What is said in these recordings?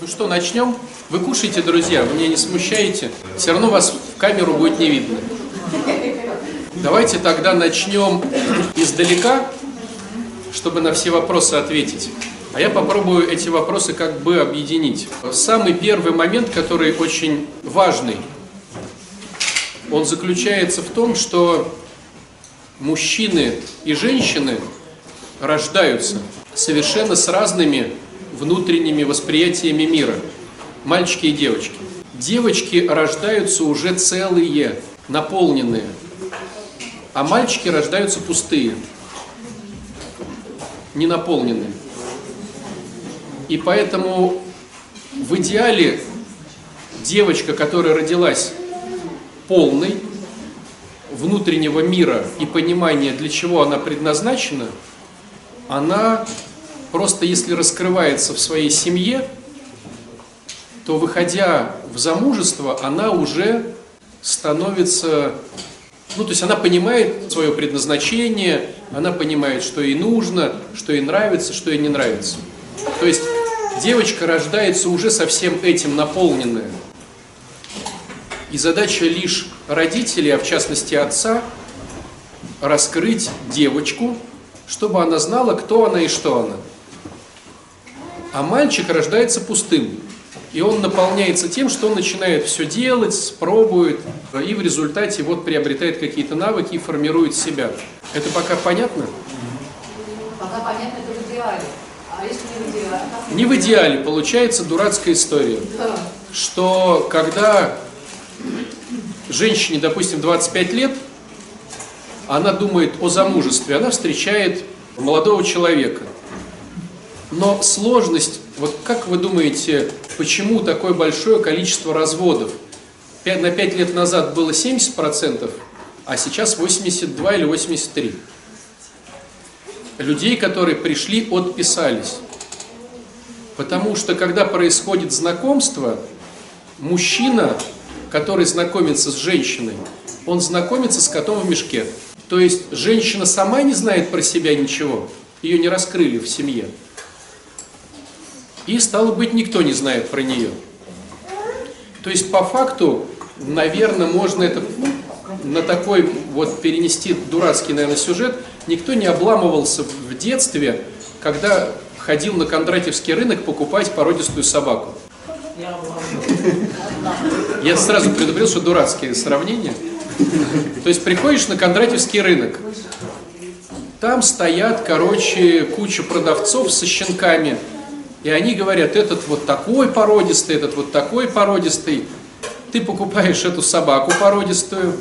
Ну что, начнем? Вы кушаете, друзья, вы меня не смущаете. Все равно вас в камеру будет не видно. Давайте тогда начнем издалека, чтобы на все вопросы ответить. А я попробую эти вопросы как бы объединить. Самый первый момент, который очень важный, он заключается в том, что мужчины и женщины рождаются совершенно с разными внутренними восприятиями мира. Мальчики и девочки. Девочки рождаются уже целые, наполненные, а мальчики рождаются пустые, ненаполненные. И поэтому в идеале девочка, которая родилась полной внутреннего мира и понимания, для чего она предназначена, она Просто если раскрывается в своей семье, то выходя в замужество, она уже становится, ну то есть она понимает свое предназначение, она понимает, что ей нужно, что ей нравится, что ей не нравится. То есть девочка рождается уже со всем этим наполненная. И задача лишь родителей, а в частности отца, раскрыть девочку, чтобы она знала, кто она и что она. А мальчик рождается пустым. И он наполняется тем, что он начинает все делать, пробует, и в результате вот приобретает какие-то навыки и формирует себя. Это пока понятно? Пока понятно, это в идеале. А если не в идеале? Не в идеале, получается дурацкая история. Да. Что когда женщине, допустим, 25 лет, она думает о замужестве, она встречает молодого человека – но сложность, вот как вы думаете, почему такое большое количество разводов? На 5 лет назад было 70%, а сейчас 82 или 83. Людей, которые пришли, отписались. Потому что когда происходит знакомство, мужчина, который знакомится с женщиной, он знакомится с котом в мешке. То есть женщина сама не знает про себя ничего, ее не раскрыли в семье. И, стало быть, никто не знает про нее. То есть, по факту, наверное, можно это на такой вот перенести дурацкий, наверное, сюжет. Никто не обламывался в детстве, когда ходил на Кондратьевский рынок покупать породистую собаку. Я сразу предупредил, что дурацкие сравнения. То есть приходишь на Кондратьевский рынок, там стоят, короче, куча продавцов со щенками, и они говорят, этот вот такой породистый, этот вот такой породистый. Ты покупаешь эту собаку породистую,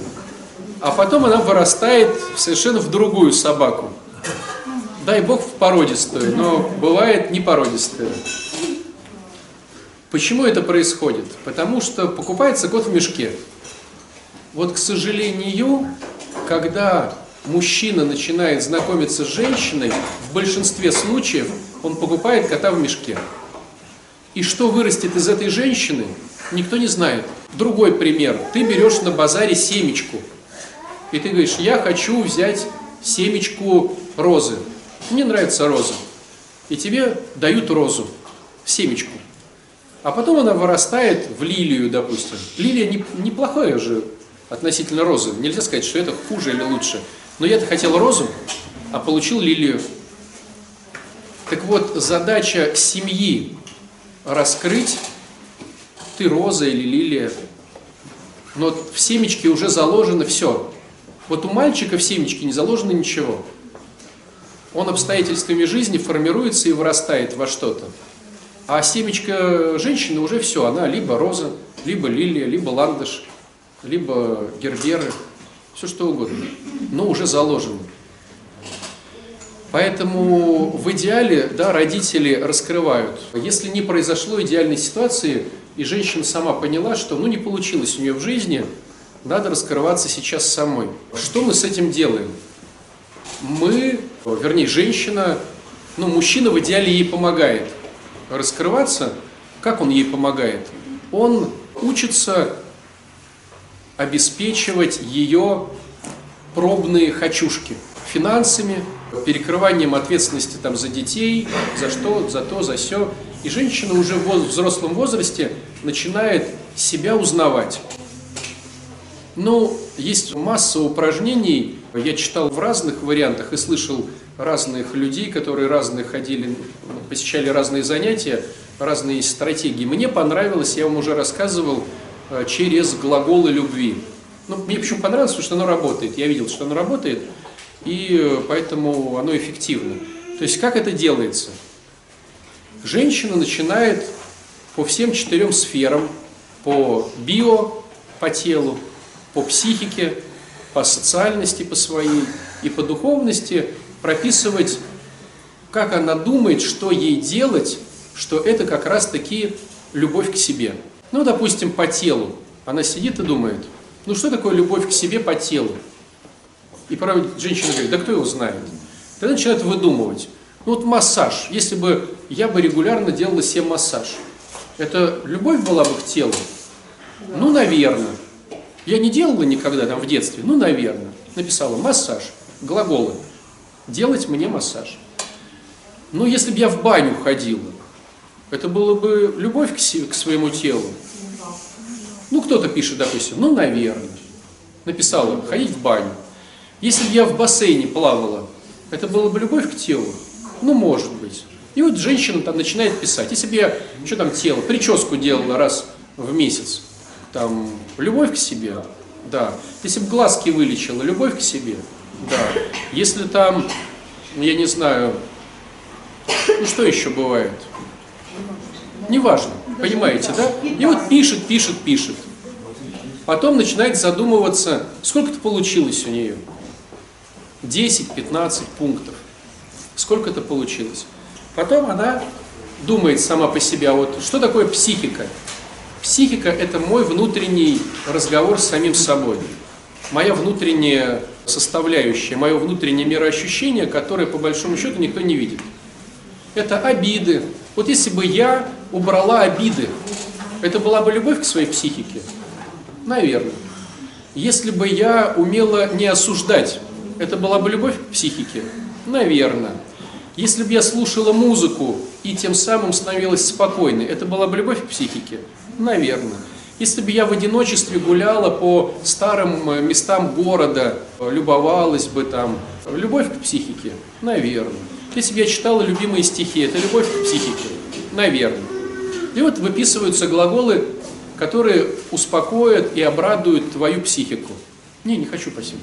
а потом она вырастает совершенно в другую собаку. Дай бог в породистую, но бывает не породистая. Почему это происходит? Потому что покупается кот в мешке. Вот, к сожалению, когда мужчина начинает знакомиться с женщиной, в большинстве случаев он покупает кота в мешке. И что вырастет из этой женщины, никто не знает. Другой пример. Ты берешь на базаре семечку. И ты говоришь, я хочу взять семечку розы. Мне нравится роза. И тебе дают розу, семечку. А потом она вырастает в лилию, допустим. Лилия не, неплохая же относительно розы. Нельзя сказать, что это хуже или лучше. Но я-то хотел розу, а получил лилию. Так вот, задача семьи раскрыть, ты роза или лилия, но в семечке уже заложено все. Вот у мальчика в семечке не заложено ничего. Он обстоятельствами жизни формируется и вырастает во что-то. А семечко женщины уже все, она либо роза, либо лилия, либо ландыш, либо герберы, все что угодно, но уже заложено. Поэтому в идеале да, родители раскрывают. Если не произошло идеальной ситуации, и женщина сама поняла, что ну, не получилось у нее в жизни, надо раскрываться сейчас самой. Что мы с этим делаем? Мы, вернее, женщина, ну, мужчина в идеале ей помогает раскрываться. Как он ей помогает? Он учится обеспечивать ее пробные хочушки финансами, перекрыванием ответственности там, за детей, за что, за то, за все. И женщина уже в взрослом возрасте начинает себя узнавать. Ну, есть масса упражнений, я читал в разных вариантах и слышал разных людей, которые разные ходили, посещали разные занятия, разные стратегии. Мне понравилось, я вам уже рассказывал, э, через глаголы любви. Ну, мне почему понравилось, потому что оно работает. Я видел, что оно работает, и э, поэтому оно эффективно. То есть как это делается? Женщина начинает по всем четырем сферам, по био, по телу, по психике, по социальности по своей и по духовности прописывать, как она думает, что ей делать, что это как раз-таки любовь к себе. Ну, допустим, по телу. Она сидит и думает, ну что такое любовь к себе по телу? И порой женщина говорит, да кто его знает? Тогда начинает выдумывать. Ну вот массаж. Если бы я бы регулярно делала себе массаж, это любовь была бы к телу? Ну, наверное. Я не делала никогда там в детстве, ну, наверное. Написала массаж, глаголы. Делать мне массаж. Ну, если бы я в баню ходила, это было бы любовь к, себе, к своему телу. Ну, кто-то пишет, допустим, ну, наверное. Написала, ходить в баню. Если бы я в бассейне плавала, это было бы любовь к телу? Ну, может быть. И вот женщина там начинает писать. Если бы я, что там тело, прическу делала раз в месяц, там, любовь к себе, да. Если бы глазки вылечила, любовь к себе, да. Если там, я не знаю, ну что еще бывает? Неважно, понимаете, да? И вот пишет, пишет, пишет. Потом начинает задумываться, сколько-то получилось у нее. 10-15 пунктов. Сколько это получилось? Потом она думает сама по себе, а вот что такое психика? Психика – это мой внутренний разговор с самим собой. Моя внутренняя составляющая, мое внутреннее мироощущение, которое, по большому счету, никто не видит. Это обиды. Вот если бы я убрала обиды, это была бы любовь к своей психике? Наверное. Если бы я умела не осуждать, это была бы любовь к психике? Наверное. Если бы я слушала музыку и тем самым становилась спокойной, это была бы любовь к психике? Наверное. Если бы я в одиночестве гуляла по старым э, местам города, любовалась бы там, любовь к психике? Наверное. Если бы я читала любимые стихи, это любовь к психике? Наверное. И вот выписываются глаголы, которые успокоят и обрадуют твою психику. Не, не хочу, спасибо.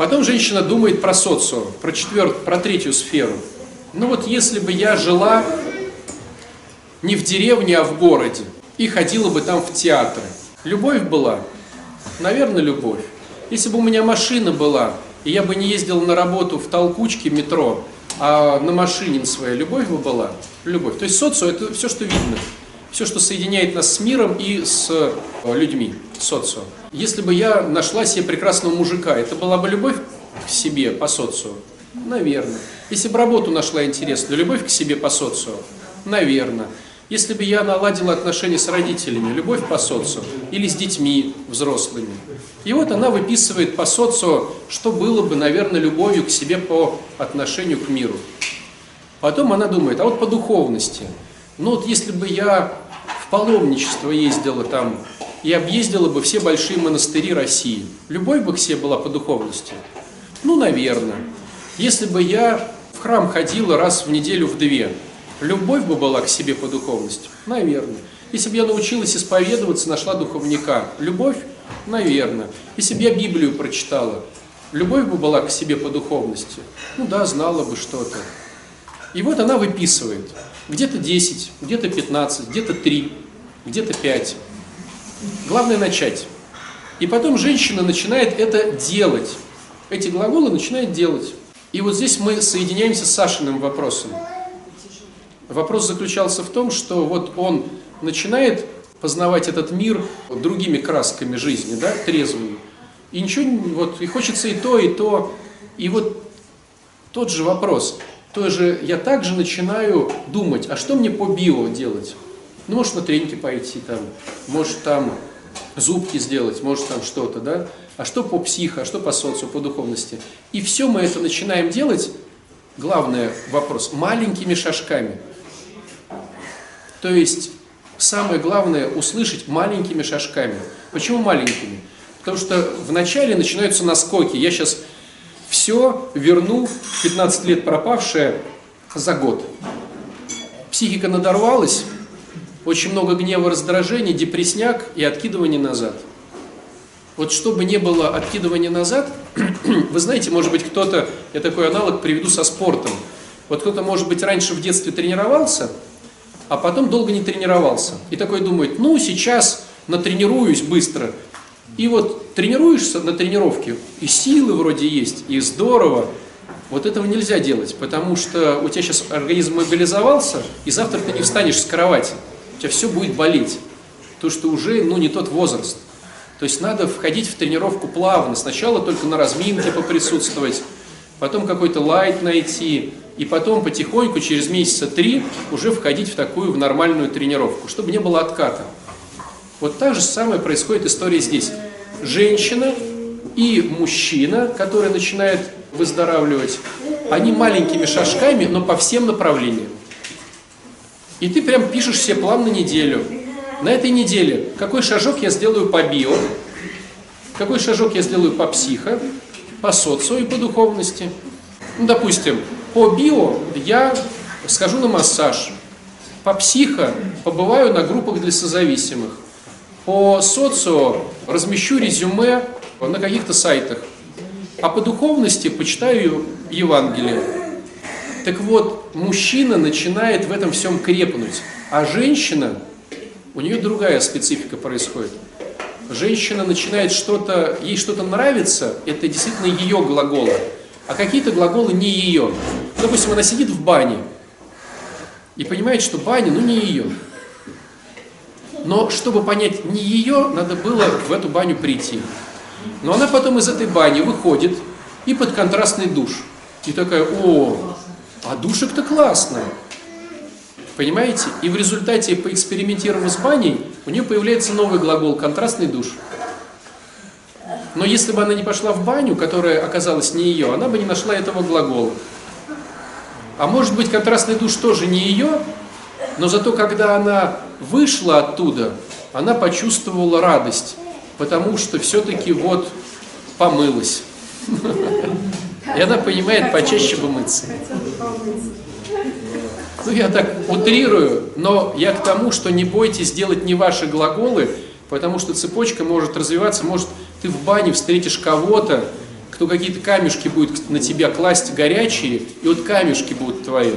Потом женщина думает про социум, про четвертую, про третью сферу. Ну вот если бы я жила не в деревне, а в городе, и ходила бы там в театры, любовь была? Наверное, любовь. Если бы у меня машина была, и я бы не ездил на работу в толкучке метро, а на машине своей, любовь бы была? Любовь. То есть социум – это все, что видно. Все, что соединяет нас с миром и с э, людьми, социум. Если бы я нашла себе прекрасного мужика, это была бы любовь к себе по социуму? Наверное. Если бы работу нашла интересную, любовь к себе по социуму? Наверное. Если бы я наладила отношения с родителями, любовь по социуму, или с детьми взрослыми. И вот она выписывает по социуму, что было бы, наверное, любовью к себе по отношению к миру. Потом она думает, а вот по духовности. Ну вот если бы я в паломничество ездила там и объездила бы все большие монастыри России. Любовь бы к себе была по духовности? Ну, наверное. Если бы я в храм ходила раз в неделю в две, любовь бы была к себе по духовности? Наверное. Если бы я научилась исповедоваться, нашла духовника, любовь? Наверное. Если бы я Библию прочитала, любовь бы была к себе по духовности? Ну да, знала бы что-то. И вот она выписывает. Где-то 10, где-то 15, где-то 3, где-то 5. Главное начать. И потом женщина начинает это делать. Эти глаголы начинает делать. И вот здесь мы соединяемся с Сашиным вопросом. Вопрос заключался в том, что вот он начинает познавать этот мир другими красками жизни, да, трезвыми. И ничего, вот, и хочется и то, и то. И вот тот же вопрос. Тоже я также начинаю думать, а что мне по био делать? Ну, может, на тренинги пойти там, может, там зубки сделать, может, там что-то, да? А что по психо, а что по социуму, по духовности? И все мы это начинаем делать, главный вопрос, маленькими шажками. То есть самое главное услышать маленькими шажками. Почему маленькими? Потому что вначале начинаются наскоки. Я сейчас все верну 15 лет пропавшее за год. Психика надорвалась, очень много гнева, раздражения, депресняк и откидывание назад. Вот чтобы не было откидывания назад, вы знаете, может быть, кто-то, я такой аналог приведу со спортом. Вот кто-то, может быть, раньше в детстве тренировался, а потом долго не тренировался. И такой думает, ну, сейчас натренируюсь быстро. И вот тренируешься на тренировке, и силы вроде есть, и здорово. Вот этого нельзя делать, потому что у тебя сейчас организм мобилизовался, и завтра ты не встанешь с кровати. У тебя все будет болеть. То, что уже, ну, не тот возраст. То есть надо входить в тренировку плавно. Сначала только на разминке поприсутствовать, потом какой-то лайт найти, и потом потихоньку, через месяца три, уже входить в такую, в нормальную тренировку, чтобы не было отката. Вот так же самое происходит история здесь. Женщина и мужчина, который начинает выздоравливать, они маленькими шажками, но по всем направлениям. И ты прям пишешь себе план на неделю. На этой неделе какой шажок я сделаю по био, какой шажок я сделаю по психо, по социо и по духовности. Ну, допустим, по био я схожу на массаж, по психо побываю на группах для созависимых, по социо размещу резюме на каких-то сайтах, а по духовности почитаю Евангелие. Так вот, мужчина начинает в этом всем крепнуть, а женщина – у нее другая специфика происходит. Женщина начинает что-то, ей что-то нравится, это действительно ее глаголы, а какие-то глаголы не ее. Допустим, она сидит в бане и понимает, что баня, ну не ее. Но чтобы понять не ее, надо было в эту баню прийти. Но она потом из этой бани выходит и под контрастный душ. И такая, о, а душек-то классная. Понимаете? И в результате, поэкспериментировав с баней, у нее появляется новый глагол «контрастный душ». Но если бы она не пошла в баню, которая оказалась не ее, она бы не нашла этого глагола. А может быть, контрастный душ тоже не ее, но зато когда она вышла оттуда, она почувствовала радость, потому что все-таки вот помылась. И она понимает, почаще бы мыться. Ну, я так утрирую, но я к тому, что не бойтесь делать не ваши глаголы, потому что цепочка может развиваться, может ты в бане встретишь кого-то, кто какие-то камешки будет на тебя класть горячие, и вот камешки будут твои.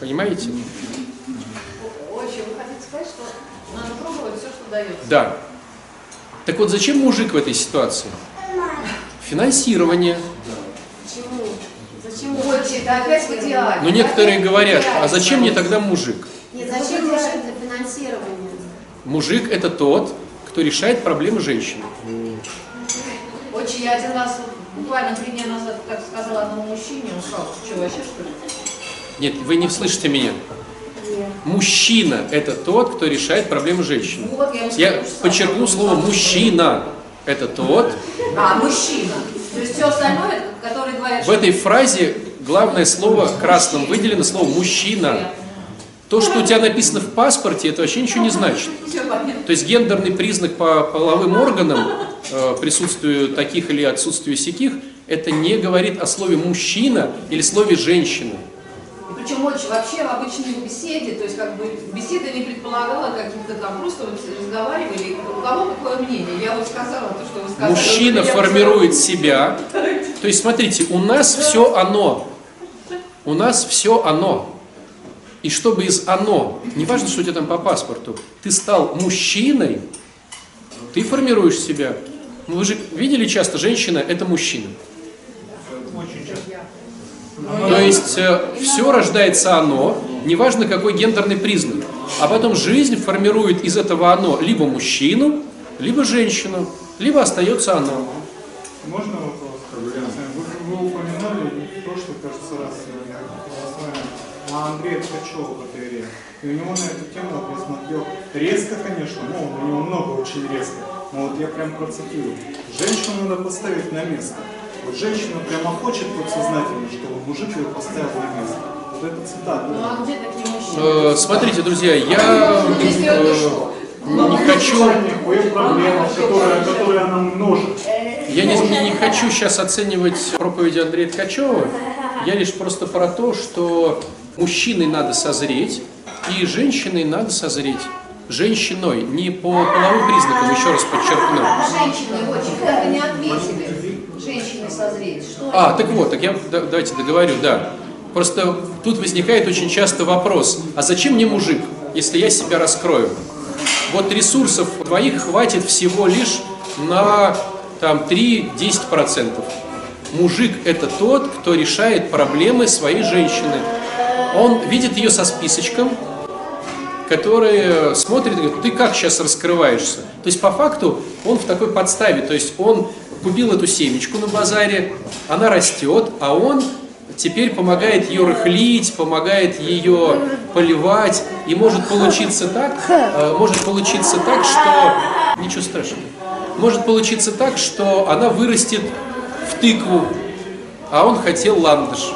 Понимаете? Очень, вы хотите сказать, что надо пробовать все, что дается? Да. Так вот, зачем мужик в этой ситуации? Финансирование. Почему? Зачем Ой, это опять в идеале. Но некоторые говорят, а зачем мне тогда мужик? Нет, зачем мужик для финансирования? Мужик это тот, кто решает проблемы женщины. Очень, я один раз, буквально три дня назад, так сказала одному мужчине, он сказал, что вообще что ли? Нет, вы не слышите меня. Мужчина это тот, кто решает проблемы женщины. Вот, я Я подчеркну слово мужчина. Это тот. А, мужчина. То есть все остальное, которые говорят, В этой фразе главное слово красным выделено слово мужчина. То, что у тебя написано в паспорте, это вообще ничего не значит. То есть гендерный признак по половым органам, э, присутствию таких или отсутствию сяких, это не говорит о слове мужчина или слове женщина. Причем очень вообще в обычной беседе, то есть как бы беседа не предполагала каких-то там, просто вот разговаривали, у кого какое мнение. Я вот сказала то, что вы сказали. Мужчина Я формирует сказала, себя. То есть, смотрите, у нас все оно. У нас все оно. И чтобы из оно, не важно, что у тебя там по паспорту, ты стал мужчиной, ты формируешь себя. Ну, Вы же видели часто, женщина – это мужчина. То есть все рождается оно, неважно какой гендерный признак. А потом жизнь формирует из этого оно либо мужчину, либо женщину, либо остается оно. Можно вопрос? Вы, вы упоминали то, что, кажется, раз э, а Андрея Ткачева батарея. И у него на эту тему я смотрел резко, конечно, ну, у него много очень резко. Но вот я прям процитирую. Женщину надо поставить на место. Вот женщина прямо хочет подсознательно, чтобы мужик ее поставил на место. Вот это цитата. Ну а где такие мужчины? Э, Смотрите, друзья, я Если он э, не что? не хочу, Кое проблема, которая, которая она множит. я не, не- не хочу сейчас оценивать проповеди Андрея Ткачева. Я лишь просто про то, что мужчиной надо созреть и женщиной надо созреть. Женщиной, не по половым признакам, еще раз подчеркну. Женщины очень так и не ответили. А, так вот, так я да- давайте договорю, да. Просто тут возникает очень часто вопрос, а зачем мне мужик, если я себя раскрою? Вот ресурсов двоих хватит всего лишь на там 3-10%. Мужик это тот, кто решает проблемы своей женщины. Он видит ее со списочком, который смотрит и говорит, ты как сейчас раскрываешься? То есть по факту он в такой подставе, то есть он купил эту семечку на базаре, она растет, а он теперь помогает ее рыхлить, помогает ее поливать, и может получиться так, э, может получиться так, что ничего страшного, может получиться так, что она вырастет в тыкву, а он хотел ландыш.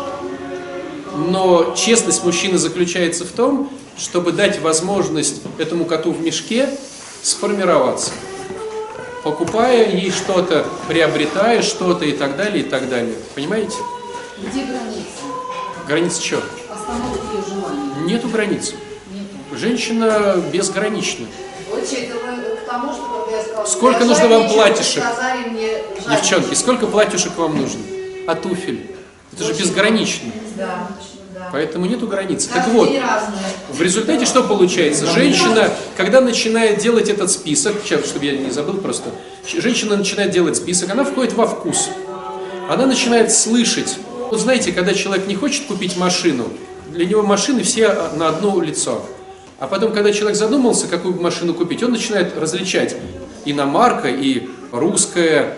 Но честность мужчины заключается в том, чтобы дать возможность этому коту в мешке сформироваться. Покупая ей что-то, приобретая что-то и так далее, и так далее. Понимаете? Где граница? Граница чего? Остановки ее желания. Нету границ. Нету. Женщина безгранична. Отче, это вы к тому, что когда я сказала, Сколько нужно вам платьишек? Девчонки, сколько платьюшек вам нужно? А туфель? Это же безгранично. Да. Поэтому нету границ. Так Каждый вот. В результате что получается? Женщина, когда начинает делать этот список, сейчас, чтобы я не забыл просто, женщина начинает делать список, она входит во вкус. Она начинает слышать. Вот знаете, когда человек не хочет купить машину, для него машины все на одно лицо. А потом, когда человек задумался, какую машину купить, он начинает различать иномарка и русская,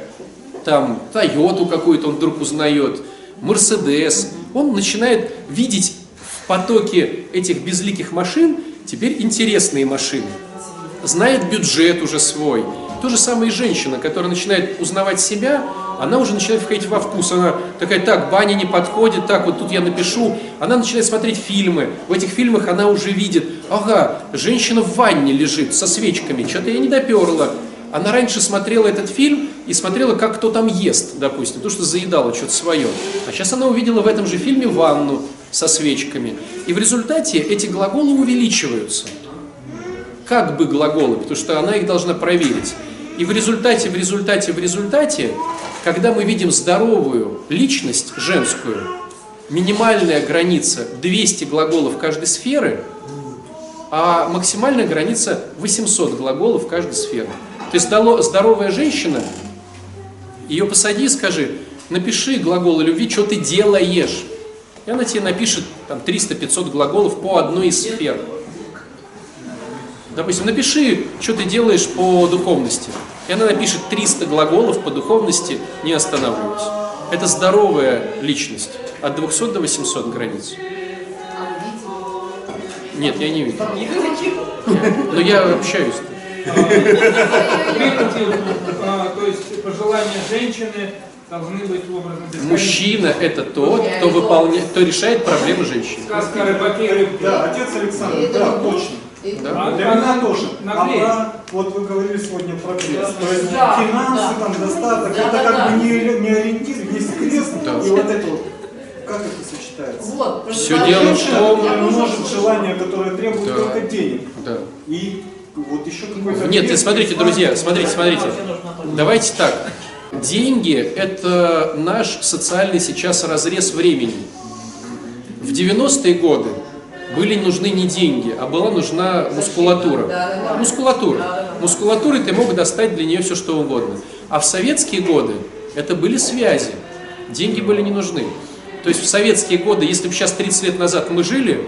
там, Тойоту какую-то он вдруг узнает, Мерседес. Он начинает видеть в потоке этих безликих машин теперь интересные машины. Знает бюджет уже свой. То же самое и женщина, которая начинает узнавать себя, она уже начинает входить во вкус. Она такая, так, баня не подходит, так, вот тут я напишу. Она начинает смотреть фильмы. В этих фильмах она уже видит, ага, женщина в ванне лежит со свечками, что-то я не доперла. Она раньше смотрела этот фильм и смотрела, как кто там ест, допустим, то, что заедала что-то свое. А сейчас она увидела в этом же фильме ванну со свечками. И в результате эти глаголы увеличиваются. Как бы глаголы, потому что она их должна проверить. И в результате, в результате, в результате, когда мы видим здоровую личность женскую, минимальная граница 200 глаголов каждой сферы, а максимальная граница 800 глаголов каждой сферы. То есть здало- здоровая женщина, ее посади и скажи, напиши глаголы любви, что ты делаешь. И она тебе напишет там 300-500 глаголов по одной из сфер. Допустим, напиши, что ты делаешь по духовности. И она напишет 300 глаголов по духовности, не останавливаясь. Это здоровая личность. От 200 до 800 границ. Нет, я не вижу. Но я общаюсь. Видите, а, то есть пожелания женщины должны быть образом бесконечными. Мужчина – это тот, кто, выполняет, кто решает проблемы женщины. Сказка о рыбаке и рыбке. Да, отец Александр, да, точно. Да? А- Для меня тоже. А про, вот вы говорили сегодня про крест. То есть Да, финансы, да. там, достаток, Да, это да, как да. бы не, не ориентир, есть крест, Да. и вот это вот. Как это сочетается? Вот, скажи, дело в что том- Которое множит слышала. желания, которые требуют Да. только денег. Да. И вот еще какой-то... Нет, смотрите, друзья, смотрите, смотрите. Давайте так. Деньги – это наш социальный сейчас разрез времени. В 90-е годы были нужны не деньги, а была нужна мускулатура. Мускулатура. Мускулатурой ты мог достать для нее все, что угодно. А в советские годы это были связи. Деньги были не нужны. То есть в советские годы, если бы сейчас 30 лет назад мы жили,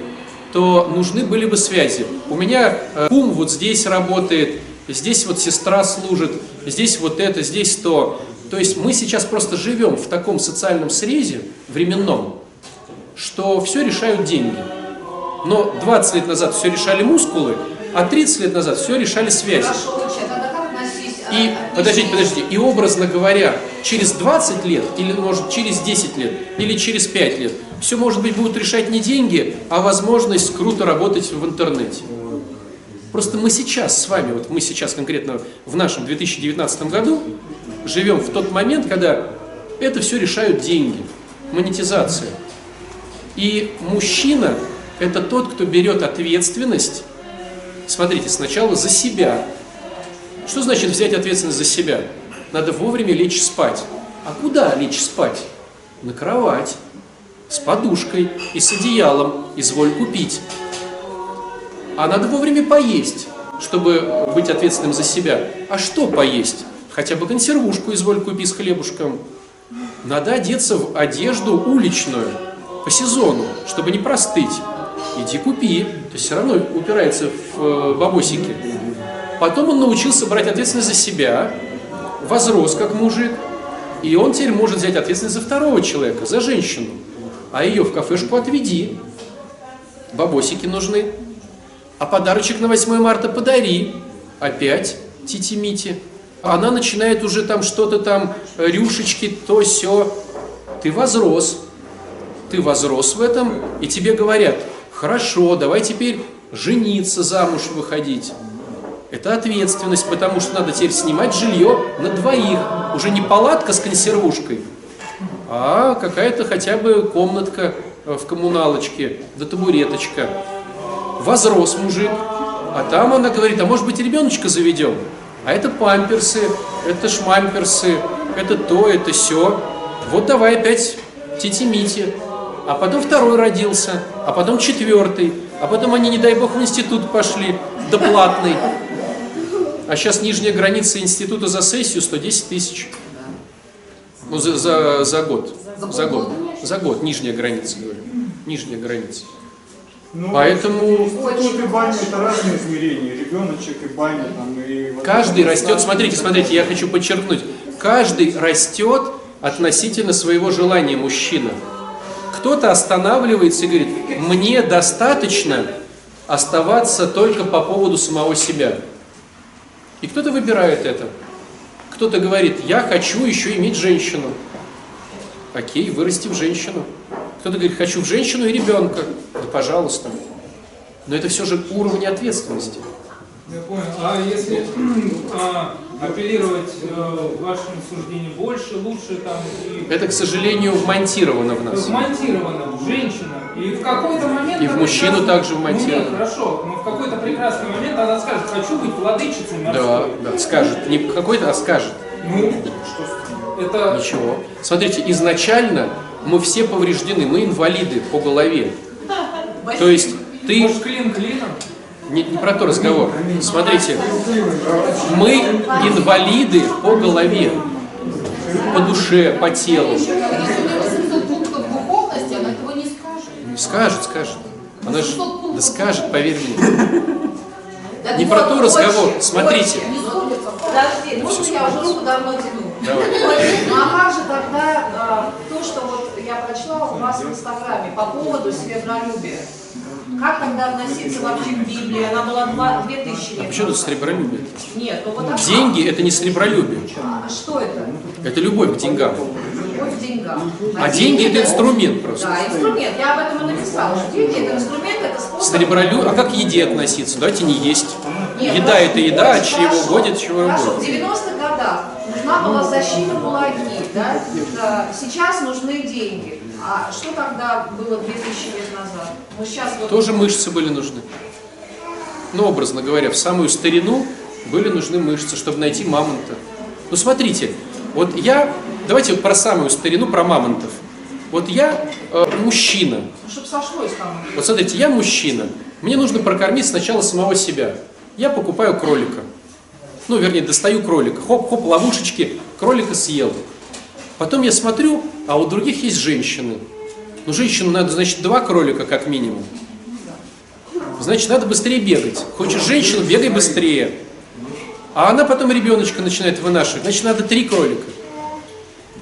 то нужны были бы связи. У меня э, кум вот здесь работает, здесь вот сестра служит, здесь вот это, здесь то. То есть мы сейчас просто живем в таком социальном срезе временном, что все решают деньги. Но 20 лет назад все решали мускулы, а 30 лет назад все решали связи. Хорошо, Луча, тогда как относись, И, подождите, подождите, и образно говоря, через 20 лет, или может через 10 лет, или через 5 лет, все, может быть, будут решать не деньги, а возможность круто работать в интернете. Просто мы сейчас с вами, вот мы сейчас конкретно в нашем 2019 году живем в тот момент, когда это все решают деньги, монетизация. И мужчина – это тот, кто берет ответственность, смотрите, сначала за себя. Что значит взять ответственность за себя? Надо вовремя лечь спать. А куда лечь спать? На кровать, с подушкой и с одеялом, изволь купить. А надо вовремя поесть, чтобы быть ответственным за себя. А что поесть? Хотя бы консервушку изволь купи с хлебушком. Надо одеться в одежду уличную, по сезону, чтобы не простыть. Иди купи. То есть все равно упирается в э, бабосики. Потом он научился брать ответственность за себя, возрос как мужик, и он теперь может взять ответственность за второго человека, за женщину. А ее в кафешку отведи. Бабосики нужны. А подарочек на 8 марта подари. Опять тити-мити. Она начинает уже там что-то там, э, рюшечки, то все. Ты возрос. Ты возрос в этом, и тебе говорят, хорошо, давай теперь жениться, замуж выходить. Это ответственность, потому что надо теперь снимать жилье на двоих. Уже не палатка с консервушкой, а какая-то хотя бы комнатка э, в коммуналочке, да табуреточка. Возрос мужик, а там она говорит, а может быть ребеночка заведем? А это памперсы, это шмамперсы, это то, это все. Вот давай опять тити-мити. А потом второй родился, а потом четвертый, а потом они, не дай бог, в институт пошли, да. А сейчас нижняя граница института за сессию 110 тысяч. Ну, за, за, за год. За год. За год, нижняя граница, говорю. Нижняя граница. Ну, Поэтому- Институт и баня это разные измерения. Ребеночек и баня там и вот Каждый это растет, смотрите, смотрите, я хочу подчеркнуть, каждый растет относительно своего желания мужчина. Кто-то останавливается и говорит, мне достаточно оставаться только по поводу самого себя. И кто-то выбирает это. Кто-то говорит, я хочу еще иметь женщину. Окей, вырасти в женщину. Кто-то говорит, хочу в женщину и ребенка. Да пожалуйста. Но это все же уровень ответственности. Я понял. А если а, апеллировать э, в вашем суждении больше, лучше там и Это, к сожалению, вмонтировано в нас. вмонтировано в женщину, и в какой-то момент... И в мужчину скажет, также Ну вмонтировано. нет, хорошо, но в какой-то прекрасный момент она скажет, хочу быть владычицей морской. Да, да, скажет. Не какой-то, а скажет. Ну, это... Ничего. Смотрите, изначально мы все повреждены, мы инвалиды по голове. То есть ты... Может, клин клином? Не, не про то разговор. Смотрите, мы инвалиды по голове, по душе, по телу. Если у него 700 пунктов духовности, она этого не скажет. Скажет. Она же, да скажет, поверь мне. Не ну, про то разговор, смотрите. Подожди, можно я уже руку давно тяну? Давай. Ну а как же тогда а, то, что вот я прочла у вас в Инстаграме по поводу сребролюбия? Как тогда относиться вообще к Библии? Она была два- две тысячи лет Почему тут назад. сребролюбие? Нет, ну вот. Деньги – это не сребролюбие. А что это? Это любовь к деньгам. Любовь к деньгам. А деньги – это инструмент просто. Да, инструмент. Я об этом и написала, что деньги это инструмент, это способ. Сребролюбие. А как к еде относиться? Давайте не есть. Нет, Еда хорошо, это еда, чревоугодия, от хорошо. чего Хорошо, в угодно. 90-х годах нужна была защита кулаки, да? Да, Сейчас нужны деньги. А что тогда было 2000 лет назад? Мы сейчас вот... Тоже мышцы были нужны. Ну, образно говоря, в самую старину были нужны мышцы, чтобы найти мамонта. Ну, смотрите, вот я, давайте вот про самую старину, про мамонтов. Вот я э, мужчина. Ну, чтобы сошлось там. Вот смотрите, я мужчина. Мне нужно прокормить сначала самого себя. Я покупаю кролика. Ну, вернее, достаю кролика. Хоп-хоп, ловушечки, кролика съел. Потом я смотрю, а у других есть женщины. Ну, женщину надо, значит, два кролика как минимум. Значит, надо быстрее бегать. Хочешь женщину, бегай быстрее. А она потом ребеночка начинает вынашивать, значит, надо три кролика.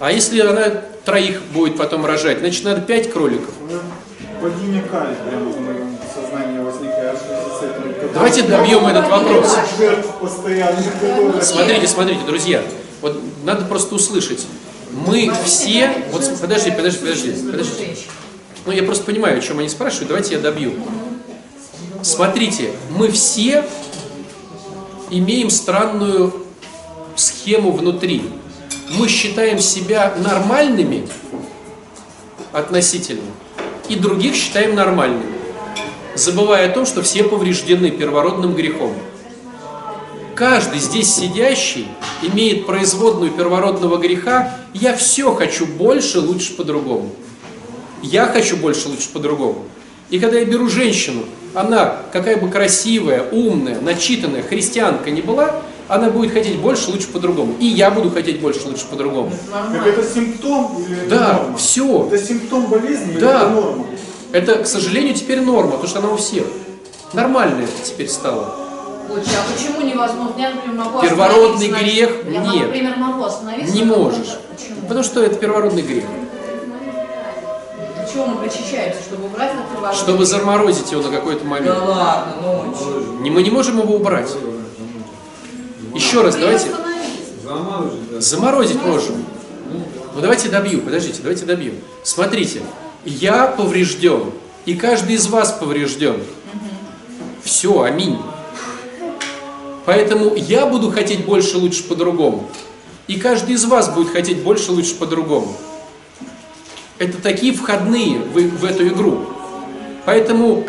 А если она троих будет потом рожать, значит, надо пять кроликов. Поднимекали прямо в моем сознании возникает, что с этим Давайте добьем этот вопрос. Смотрите, смотрите, друзья, вот надо просто услышать. Мы все, вот подожди, подожди, подожди, подожди. Ну я просто понимаю, о чем они спрашивают, давайте я добью. Смотрите, мы все имеем странную схему внутри. Мы считаем себя нормальными относительно, и других считаем нормальными, забывая о том, что все повреждены первородным грехом. Каждый здесь сидящий имеет производную первородного греха «я все хочу больше, лучше по-другому». Я хочу больше, лучше по-другому. И когда я беру женщину, она, какая бы красивая, умная, начитанная христианка не была, она будет хотеть больше, лучше по-другому. И я буду хотеть больше, лучше по-другому. Так это симптом или это Да, норма? все. Это симптом болезни или Да. это норма? Это, к сожалению, теперь норма, потому что она у всех. Нормально это теперь стало. Лучше, а почему невозможно? Я, например, могу Первородный грех? Я, Нет. например, могу остановиться. Не можешь. Почему? Потому что это первородный грех. Для чего мы причащаемся? Чтобы убрать этот первородный Чтобы грех? заморозить его на какой-то Да момент. ладно, ночью. Не, мы не можем его убрать. Еще раз, давайте. Заморозить можем. Ну давайте добью, подождите, давайте добью. Смотрите, я поврежден, и каждый из вас поврежден. Все, аминь. Поэтому я буду хотеть больше, лучше по-другому. И каждый из вас будет хотеть больше, лучше по-другому. Это такие входные в, в эту игру. Поэтому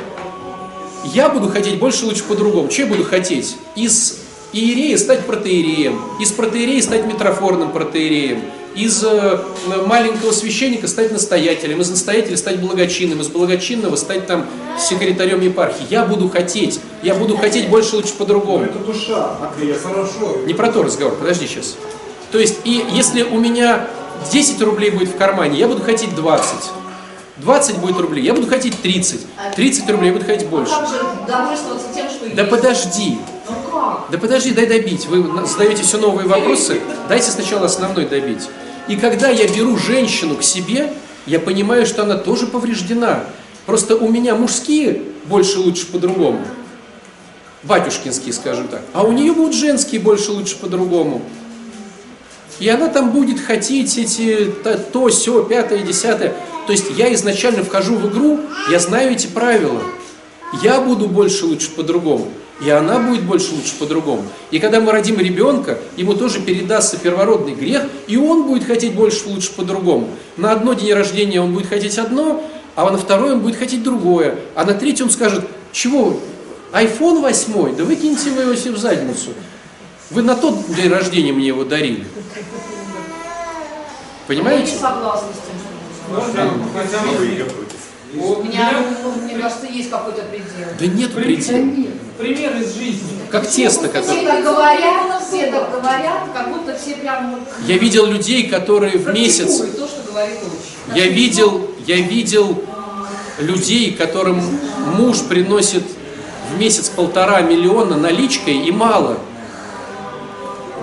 я буду хотеть больше, лучше по-другому. Что я буду хотеть? Из иерея стать протеереем, из протеерея стать митрофорным протеереем, из э, маленького священника стать настоятелем, из настоятеля стать благочинным, из благочинного стать там секретарем епархии. Я буду хотеть, я буду хотеть больше, лучше по-другому. Это душа. А ты хорошо. Не про то разговор, подожди сейчас. То есть, и если у меня 10 рублей будет в кармане, я буду хотеть 20. 20 будет рублей, я буду хотеть 30. 30 рублей я буду хотеть больше. А как же довольствоваться тем, что Да есть? подожди. Ну как? Да подожди, дай добить. Вы задаете все новые вопросы. Дайте сначала основной добить. И когда я беру женщину к себе, я понимаю, что она тоже повреждена. Просто у меня мужские больше лучше по-другому. Батюшкинские, скажем так. А у нее будут женские больше лучше по-другому. И она там будет хотеть эти то, то все, пятое, десятое. То есть я изначально вхожу в игру, я знаю эти правила. Я буду больше лучше по-другому. И она будет больше лучше по-другому. И когда мы родим ребенка, ему тоже передастся первородный грех, и он будет хотеть больше лучше по-другому. На одно день рождения он будет хотеть одно, а на второе он будет хотеть другое. А на третье он скажет, чего, iPhone 8, да выкиньте вы его себе в задницу. Вы на тот день рождения мне его дарили. Я не Понимаете? согласна с тем, что вы Можно хотя бы... У меня ну, мне кажется, есть какой-то предел. Да нет предела. Пример из жизни. Как тесто, которое... Все так говорят, все так говорят, как будто все прям Я видел людей, которые в месяц то, что говорит. Я видел, я видел людей, которым муж приносит в месяц полтора миллиона наличкой и мало.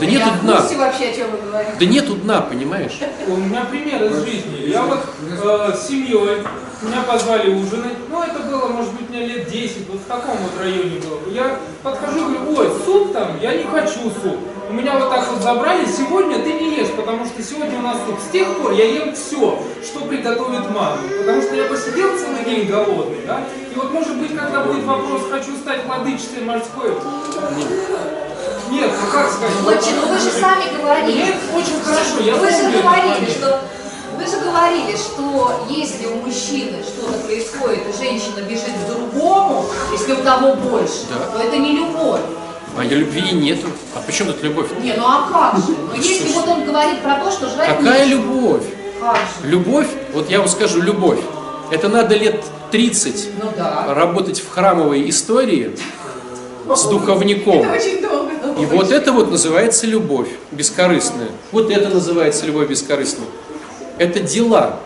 Да нету дна. вообще, о чем вы говорите. Да нету дна, понимаешь? У меня пример из жизни. Я вот э, с семьей, меня позвали ужинать, ну это было, может быть, мне лет 10, вот в каком вот районе было. Я подхожу говорю, ой, суп там, я не хочу суп. У меня вот так вот забрали, сегодня ты не ешь, потому что сегодня у нас суп. С тех пор я ем все, что приготовит мама. Потому что я посидел целый день голодный, да? И вот может быть, когда будет вопрос, хочу стать владычицей морской. Нет, ну как сказать? Отчим, ну вы же сами говорили. Нет, очень хорошо, я Вы же говорили, что вы же говорили, что если у мужчины что-то происходит, и женщина бежит к другому, если у того больше, Да. то это не любовь. А я любви нету. А почему тут любовь? Не, ну а как же? Но если вот он говорит про то, что жрать Какая нечего, любовь? Как же? Любовь, вот я вам скажу, любовь. Это надо лет 30 Ну да. работать в храмовой истории с духовником. Это очень долго. И вот это вот называется любовь бескорыстная. Вот это называется любовь бескорыстная. Это дела.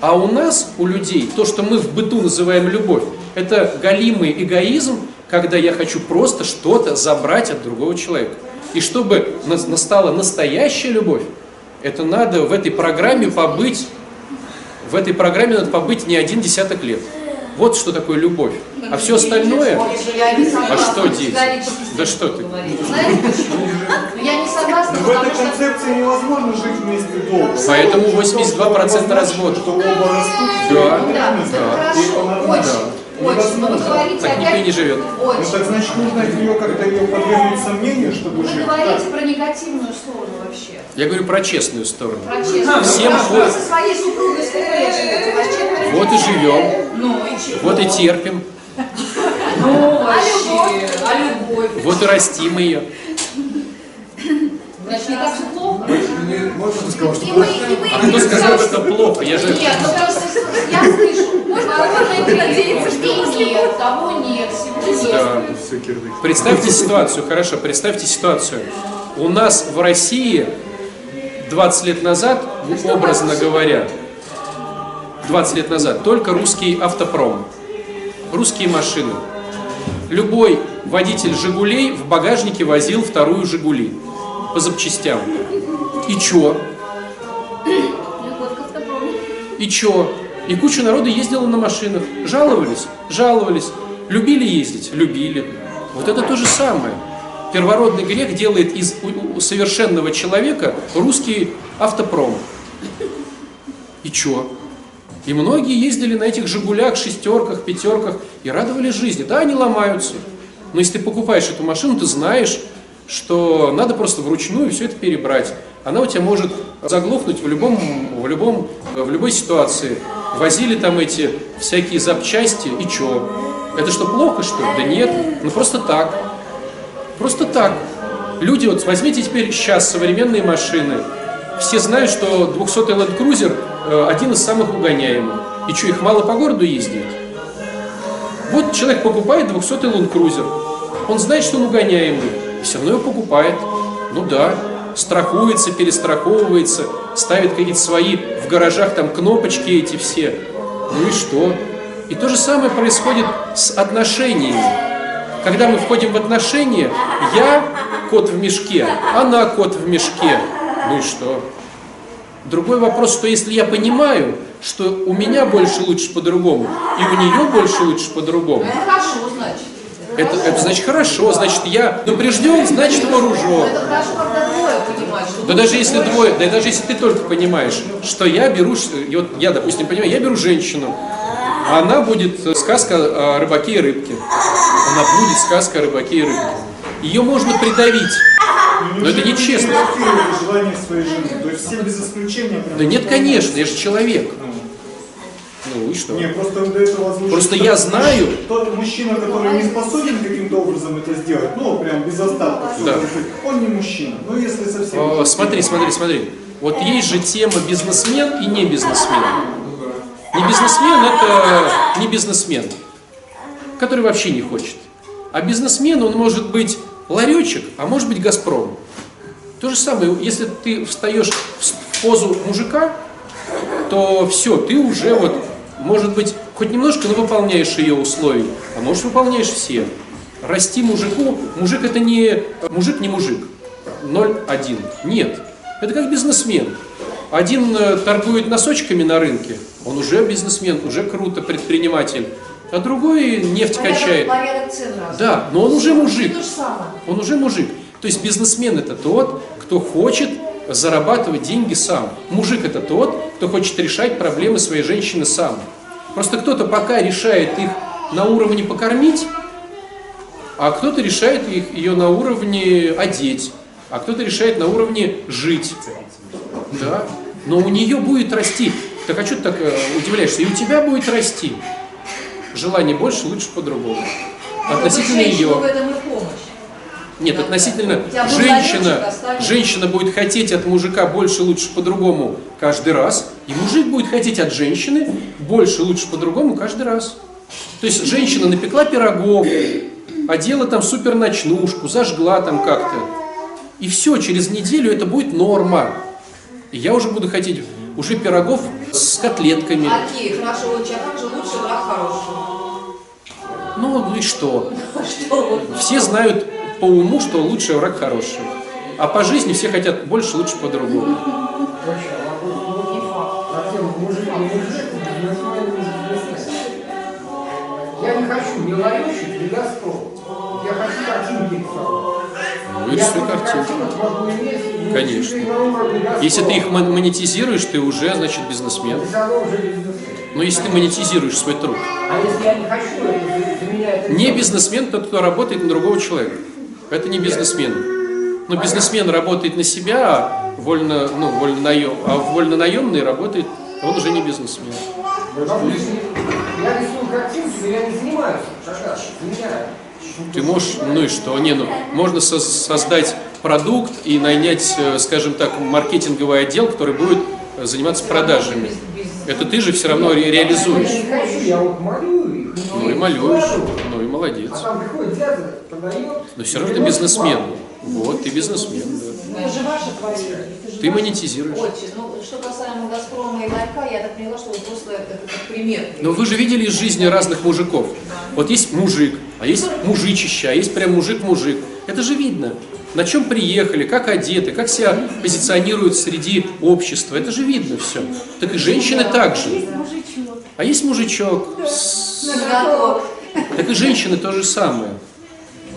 А у нас, у людей, то, что мы в быту называем любовь, это галимый эгоизм, когда я хочу просто что-то забрать от другого человека. И чтобы нас- настала настоящая любовь, это надо в этой программе побыть, в этой программе надо побыть не один десяток лет. Вот что такое любовь. А все остальное... А что дети? Да что ты? Ну, Я не согласна, В потому этой концепции невозможно жить вместе долго. Поэтому Потому что 82% что разводов. Что оба растут. Да. Да, очень, вы говорите Так никто и не опять... живет. Ну Очень. так значит нужно ее как-то ее подвергнуть сомнению, чтобы Вы жить. говорите про негативную сторону вообще. Я говорю про честную сторону. Про честную. Всем что вы со своей супругой четверо Вот и живем, Ну и чего? вот и терпим, Ну, вообще, а любовь? вот и растим ее. Значит, не так все плохо? Можно сказать, И мы, и мы... А кто сказал, что плохо? Я же... Нет, ну просто я слышу, можно можно надеяться, что нет, того нет, всего нет. Представьте ситуацию, хорошо, представьте ситуацию. У нас в России 20 лет назад, образно говоря, 20 лет назад, только русский автопром, русские машины. Любой водитель «Жигулей» в багажнике возил вторую «Жигули» по запчастям. И чё? И чё? И куча народу ездила на машинах. Жаловались? Жаловались. Любили ездить? Любили. Вот это то же самое. Первородный грех делает из совершенного человека русский автопром. И чё? И многие ездили на этих «Жигулях», «шестерках», «пятерках» и радовались жизни. Да, они ломаются. Но если ты покупаешь эту машину, ты знаешь, что надо просто вручную все это перебрать. Она у тебя может заглохнуть в, любом, в, любом, в любой ситуации. Возили там эти всякие запчасти, и чё? Это что, плохо, что ли? Да нет, ну просто так. Просто так. Люди, вот возьмите теперь сейчас современные машины. Все знают, что 200-й Land Cruiser э, один из самых угоняемых. И что, их мало по городу ездит? Вот человек покупает 200-й Land Cruiser. Он знает, что он угоняемый. Все равно его покупает. Ну да, страхуется, перестраховывается, ставит какие-то свои в гаражах там кнопочки эти все. Ну и что? И то же самое происходит с отношениями. Когда мы входим в отношения, я кот в мешке, она кот в мешке. Ну и что? Другой вопрос, что если я понимаю, что у меня больше лучше по-другому, и у нее больше лучше по-другому, Это хорошо, значит. Это, это значит хорошо, значит я предупрежден, значит вооружен. Это хорошо, когда двое понимают, что Да даже если двое, да даже если ты только понимаешь, что я беру, вот я, допустим, понимаю, я беру женщину, а она будет э, сказка о рыбаке и рыбке. Она будет сказка о рыбаке и рыбке. Ее можно придавить, но это нечестно. Да нет, конечно, я же человек. Ну, и что? Не, просто до этого звучит, Просто я знаю. Тот мужчина, который не способен каким-то образом это сделать, ну, прям без остатка, Да. он не мужчина. Ну, если совсем... О, смотри, смотри, смотри. Вот есть же тема бизнесмен и не бизнесмен. Не бизнесмен это не бизнесмен, который вообще не хочет. А бизнесмен, он может быть ларечек, а может быть Газпром. То же самое, если ты встаешь в позу мужика, то все, ты уже вот, может быть, хоть немножко, но выполняешь ее условия, а может выполняешь все. Расти мужику, мужик это не, мужик не мужик, 0-1, нет. Это как бизнесмен. Один э, торгует носочками на рынке, он уже бизнесмен, уже круто, предприниматель. А другой нефть Порядок- качает. порядок цен. Да, но он уже мужик. Он уже мужик. То есть бизнесмен это тот, кто хочет зарабатывать деньги сам. Мужик это тот, кто хочет решать проблемы своей женщины сам. Просто кто-то пока решает их на уровне покормить, а кто-то решает их, ее на уровне одеть, а кто-то решает на уровне жить. Да. Но у нее будет расти. Так а что ты так э, удивляешься? И у тебя будет расти. Желание больше, лучше по-другому. Относительно Женщину ее. в этом и помощь. Нет, относительно женщина, женщина будет хотеть от мужика больше, лучше по-другому каждый раз, и мужик будет хотеть от женщины больше, лучше по-другому каждый раз. То есть женщина напекла пирогов, одела там супер ночнушку, зажгла там как-то, и все, через неделю это будет норма. И я уже буду хотеть уже пирогов с котлетками. Окей, хорошо, вот а как же лучше враг хорошего? Ну, ну и что? Все знают по уму, что лучший враг хороший. А по жизни все хотят больше, лучше по-другому. Не факт. не. Я хочу картинки рисовать. Ну и Я против картинки. могу иметь, ну, Конечно. Если ты их мон- монетизируешь, ты уже, значит, бизнесмен. Но если ты монетизируешь свой труд. А если я не хочу, это Не бизнесмен тот, кто работает на другого человека. Это не бизнесмен. Но бизнесмен работает на себя, а вольно, ну, вольно наем, а вольно наемный работает, он уже не бизнесмен. Я рисую картинки, но я не занимаюсь. Ты можешь, ну и что, не, ну, можно со- создать продукт и нанять, э, скажем так, маркетинговый отдел, который будет заниматься продажами. Это ты же все равно ре- Я реализуешь. не хочу, я вот малюю их. Ну и малюешь, ну и молодец. А там приходит дядя, продает. Но все равно ты бизнесмен. Вот, ты бизнесмен, да. Это же ваше творение. это Ты монетизируешь. Отче, ну что касаемо Газпрома и Ларька, я так поняла, что вы просто это как пример. Но вы же видели из жизни разных мужиков. Вот есть мужик, а есть мужичище, а есть прям мужик-мужик. Это же видно. На чем приехали, как одеты, как себя позиционируют среди общества. Это же видно все. Так и женщины так же. А есть мужичок. с- Готов. Так и женщины то же самое.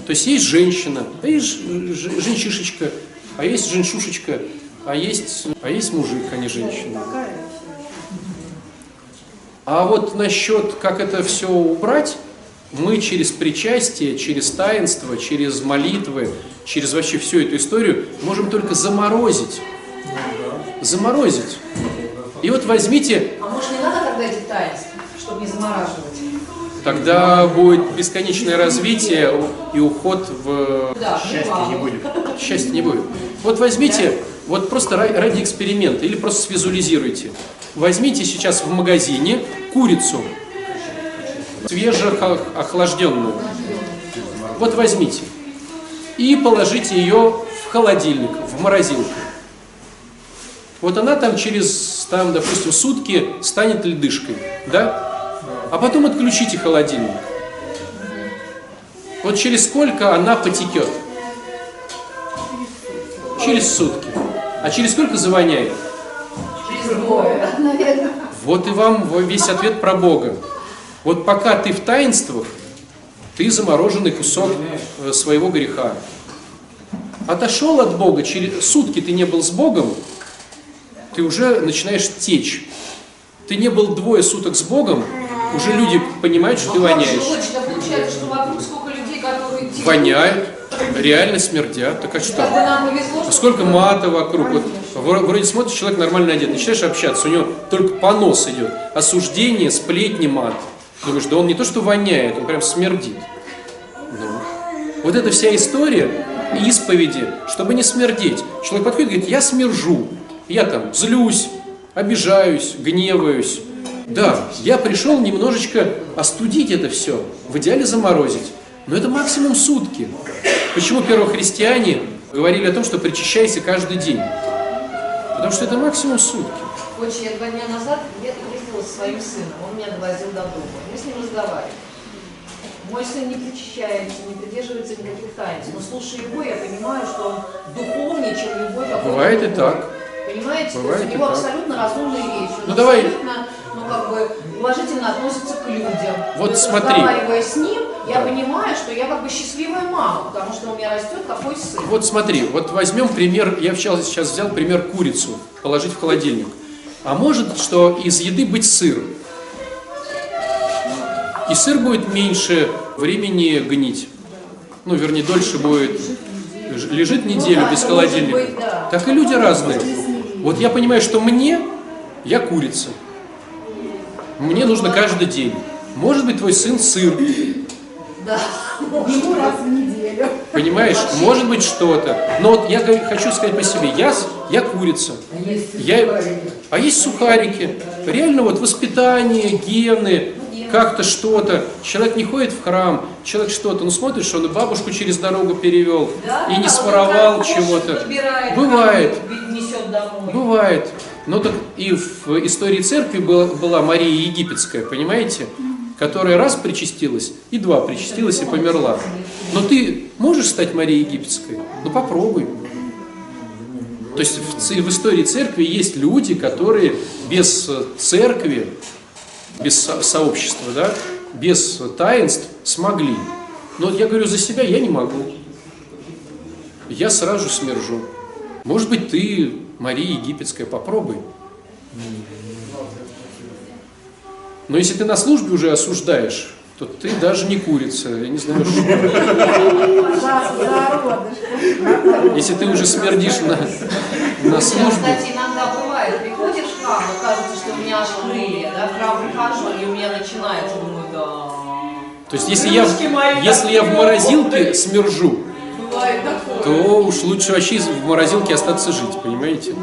То есть есть женщина, а есть женщишечка, а есть женщушечка, а есть, а есть мужик, а не женщина. А вот насчет, как это все убрать, мы через причастие, через таинство, через молитвы, через вообще всю эту историю можем только заморозить. Заморозить. И вот возьмите, А может не надо тогда эти таинства, чтобы не замораживать? Тогда будет бесконечное развитие и уход в Да, Счастья не будет. счастья не будет. Вот возьмите, вот просто ра- ради эксперимента или просто свизуализируйте. Возьмите сейчас в магазине курицу, свежеохлажденную. Вот возьмите и положите ее в холодильник, в морозилку. Вот она там через, там, допустим, сутки станет ледышкой, да? А потом отключите холодильник. Вот через сколько она потекет? Через сутки. А через сколько завоняет? Через двое. Вот и вам весь ответ про Бога. Вот пока ты в таинствах, ты замороженный кусок э, своего греха. Отошел от Бога, через сутки ты не был с Богом, ты уже начинаешь течь. Ты не был двое суток с Богом, уже люди понимают, что ты воняешь. Точно получается, что вокруг сколько людей, которые... тихо- Воняют, реально смердят. Так а что? что... Сколько мата вокруг. Вот, вро- вроде смотришь, человек нормально одет, начинаешь общаться, у него только понос идет. Осуждение, сплетни, мат. Думаешь, да он не то что воняет, он прям смердит. Ну. Вот эта вся история исповеди, чтобы не смердеть. Человек подходит и говорит, я смержу, я там злюсь, обижаюсь, гневаюсь. Да, я пришел немножечко остудить это все, в идеале заморозить. Но это максимум сутки. Почему первохристиане говорили о том, что причащайся каждый день? Потому что это максимум сутки. Очень, я два дня назад ездила со своим сыном, он меня довозил до дома. Мы с ним разговаривали. Мой сын не причащается, не придерживается никаких таинств. Но слушая его, я понимаю, что он духовнее, чем любой какой-то Бывает и так. Понимаете? Бывает у него абсолютно разумные. Он Ну, давай. Ну, как бы, уважительно относится к людям. Вот есть, смотри. Разговаривая с ним, я понимаю, что я как бы счастливая мама, потому что у меня растет такой сын. Вот смотри, вот возьмем пример, я сейчас, сейчас взял пример курицу, положить в холодильник. А может, что из еды быть сыр? И сыр будет меньше времени гнить. Ну, вернее, дольше будет. Лежит неделю да, без холодильника. быть, да. Так и люди разные. Вот я понимаю, что мне, я курица. Мне нужно каждый день. Может быть, твой сын сыр. Да. Ему раз в неделю. Понимаешь, может быть что-то. Но вот я хочу сказать по себе, я, я курица. Я, а есть сухарики. Реально вот воспитание, гены, как-то что-то. Человек не ходит в храм, человек что-то, ну смотришь, он бабушку через дорогу перевел Да, и не своровал чего-то. Бывает. Бывает. Но так и в истории церкви была, была Мария Египетская, понимаете? Которая раз причастилась, и два причастилась и померла. Но ты можешь стать Марией Египетской? Ну попробуй. То есть в, в истории церкви есть люди, которые без церкви, без со- сообщества, да, без таинств смогли. Но я говорю за себя, я не могу. Я сразу смержу. Может быть, ты, Мария Египетская, попробуй. Но если ты на службе уже осуждаешь, то ты даже не курица, я не знаю, что. Если ты уже смердишь на, на службе, кстати, иногда бывает, приходишь в храм, и кажется, что у меня аж крылья, да, в храм прихожу, и у меня начинается, думаю, да. то есть если я, если я в морозилке смержу. То уж лучше вообще в морозилке остаться жить, понимаете?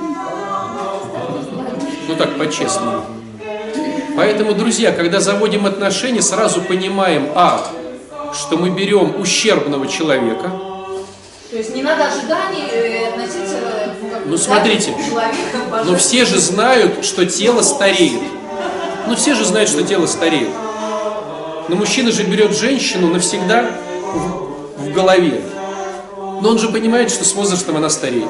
Ну так, по-честному. Поэтому, друзья, когда заводим отношения, сразу понимаем, а, что мы берем ущербного человека, То есть не надо ожиданий э, относиться ну, бы, Ну, смотрите, но все же знают, что тело стареет. Ну все же знают, что тело стареет. Но мужчина же берет женщину навсегда в, в голове. Но он же понимает, что с возрастом она стареет.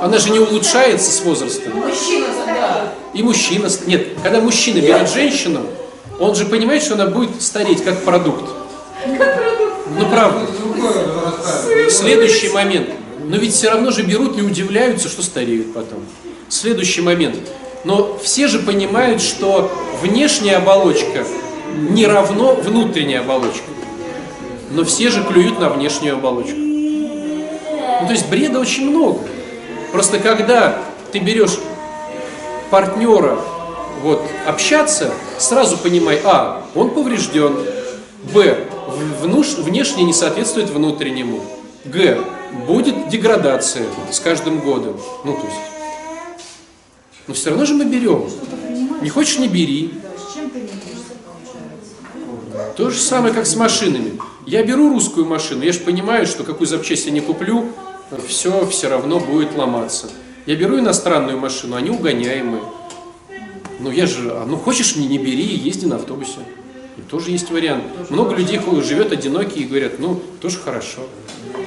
Она же не улучшается с возрастом. Мужчина, да. И мужчина... Нет, когда мужчина берет женщину, он же понимает, что она будет стареть как продукт. Ну правда. Следующий момент. Но ведь все равно же берут и удивляются, что стареют потом. Следующий момент. Но все же понимают, что внешняя оболочка не равно внутренней оболочке. Но все же клюют на внешнюю оболочку. Ну, то есть бреда очень много. Просто когда ты берешь партнера вот, общаться, сразу понимай, а, он поврежден, б, внуш- внешне не соответствует внутреннему, г, будет деградация с каждым годом. Ну, то есть, но все равно же мы берем. Не хочешь, не бери. То же самое, как с машинами. Я беру русскую машину, я же понимаю, что какую запчасть я не куплю, все все равно будет ломаться. Я беру иностранную машину, они угоняемые. Ну я же, а ну хочешь не, не бери, езди на автобусе. Тоже есть вариант. Много людей ходят, живет одинокие и говорят, ну тоже хорошо.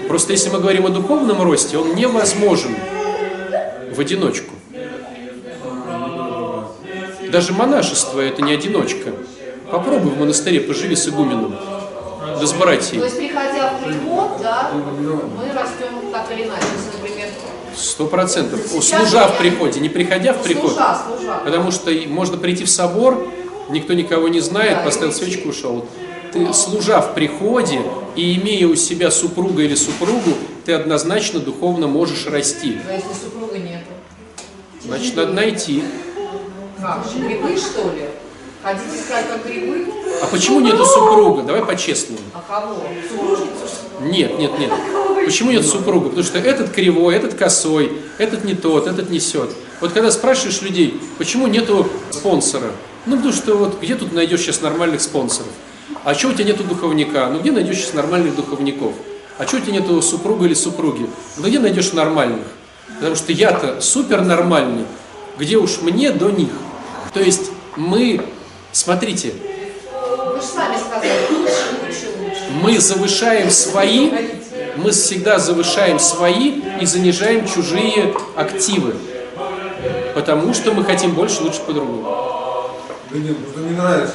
Просто если мы говорим о духовном росте, он невозможен в одиночку. Даже монашество это не одиночка. Попробуй в монастыре поживи с игуменом. С То есть, приходя в приход, да, мы растем так или иначе. Например, Сто процентов. Служа в приходе, не приходя в приход. служа, служа. Потому что можно прийти в собор, никто никого не знает, Да, поставил и- свечку, ушел. Ты, служа в приходе и имея у себя супруга или супругу, ты однозначно духовно можешь расти. А если супруга нету? Значит, надо найти. Как грибы, что ли? Хотите сказать, как грибы? А почему нету супруга? Давай по-честному. А кого? Супружницу? Нет, нет, нет. Почему нет супруга? Потому что этот кривой, этот косой, этот не тот, этот несет. Вот когда спрашиваешь людей, почему нету спонсора? Ну, потому что вот где тут найдешь сейчас нормальных спонсоров? А что у тебя нету духовника? Ну, где найдешь сейчас нормальных духовников? А что у тебя нету супруга или супруги? Ну, где найдешь нормальных? Потому что я-то супер нормальный. Где уж мне до них? То есть мы, смотрите, Вы же сами сказали, лучше, лучше, лучше. мы завышаем свои, мы всегда завышаем свои и занижаем чужие активы. Потому что мы хотим больше, лучше по-другому. Да нет, просто не нравится.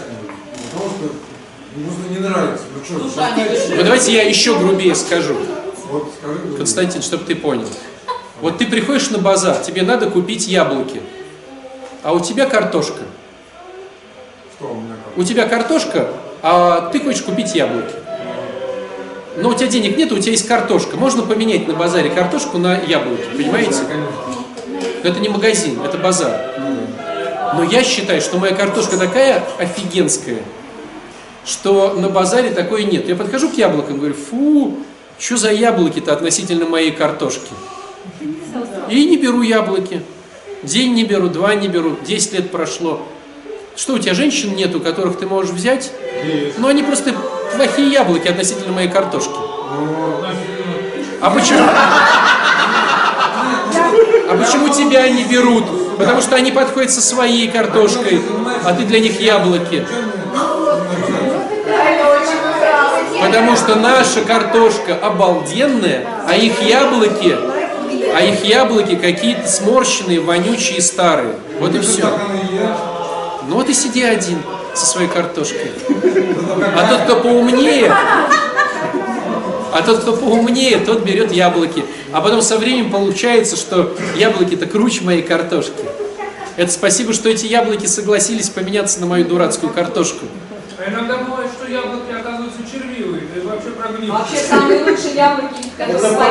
Потому что ну, просто не нравится. Ну что, Вот выживет. давайте я еще грубее скажу. вот скажи. говорю. Константин, чтобы ты понял. Вот ты приходишь на базар, тебе надо купить яблоки, а у тебя картошка. У тебя картошка, а ты хочешь купить яблоки. Но у тебя денег нет, у тебя есть картошка. Можно поменять на базаре картошку на яблоки, понимаете? Это не магазин, это базар. Но я считаю, что моя картошка такая офигенская, что на базаре такой нет. Я подхожу к яблокам, говорю, фу, что за яблоки-то относительно моей картошки? И не беру яблоки. День не беру, два не беру, 10 лет прошло. Что, у тебя женщин нет, у которых ты можешь взять? Есть. Ну, они просто плохие яблоки относительно моей картошки. Ну, А почему? А почему тебя не берут? Потому что они подходят со своей картошкой, а ты для них яблоки. Потому что наша картошка обалденная, а их яблоки, а их яблоки какие-то сморщенные, вонючие, старые. Вот и все. Ну вот и сиди один. со своей картошкой. А тот, кто поумнее, а тот, кто поумнее, тот берет яблоки. А потом со временем получается, что яблоки-то круче моей картошки. Это спасибо, что эти яблоки согласились поменяться на мою дурацкую картошку. А иногда бывает, что яблоки оказываются червивые, и вообще прогнившие. Вообще самые лучшие яблоки, которые свои.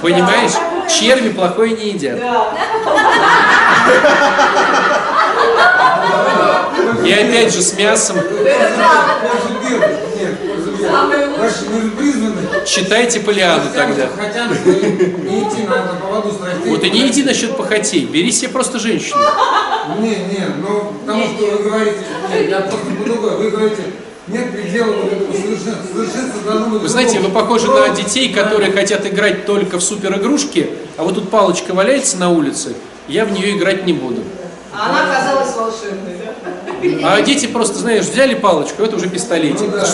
Понимаешь? Черви плохое не едят. И опять же с мясом. Читайте Полиану тогда. Вот и не иди насчет похотей, бери себе просто женщину. Не, не, ну, потому что вы говорите, я просто по другой, вы говорите, нет предела вот этому совершенству, Вы знаете, вы похожи на детей, которые хотят играть только в супер игрушки, а вот тут палочка валяется на улице, я в нее играть не буду. А она оказалась волшебной, да? А дети просто, знаешь, взяли палочку, это уже пистолетик. Ну да,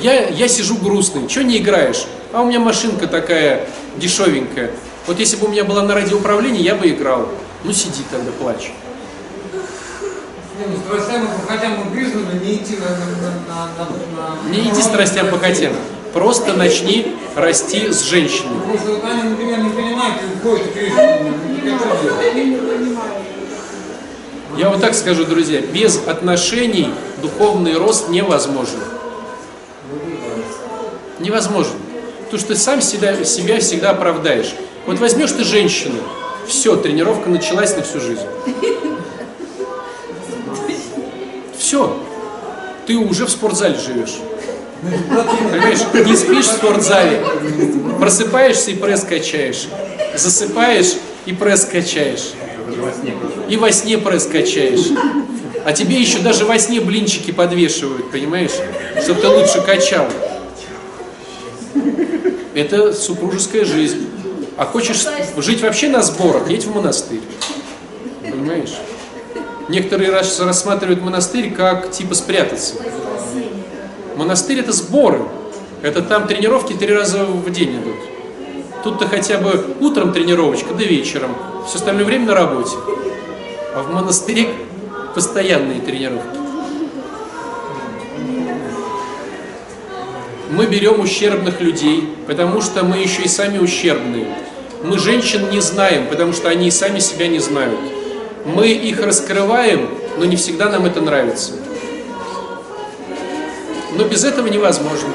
я Я, я сижу грустный, что не играешь? А у меня машинка такая дешевенькая. Вот если бы у меня была на радиоуправлении, я бы играл. Ну сиди тогда, плачь. Не, ну, страстям и похотям мы призваны не идти на... на, на, на, на Не иди страстям по хотям. Просто начни расти с женщиной. Просто вот они, например, не хотят делать. Я вот так скажу, друзья, без отношений духовный рост невозможен. Невозможен. Потому что ты сам себя, себя всегда оправдаешь. Вот возьмешь ты женщину, все, тренировка началась на всю жизнь. Все. Ты уже в спортзале живешь. Понимаешь, не спишь в спортзале, просыпаешься и пресс качаешь, засыпаешь и пресс качаешь, и во сне пресс качаешь. А тебе еще даже во сне блинчики подвешивают, понимаешь, чтобы ты лучше качал. Это супружеская жизнь. А хочешь жить вообще на сборах, едь в монастырь. Понимаешь? Некоторые рас- рассматривают монастырь как типа спрятаться. Монастырь это сборы. Это там тренировки три раза в день идут. Тут-то хотя бы утром тренировочка, да вечером. Все остальное время на работе. А в монастыре постоянные тренировки. Мы берем ущербных людей, потому что мы еще и сами ущербные. Мы женщин не знаем, потому что они и сами себя не знают. Мы их раскрываем, но не всегда нам это нравится. Но без этого невозможно.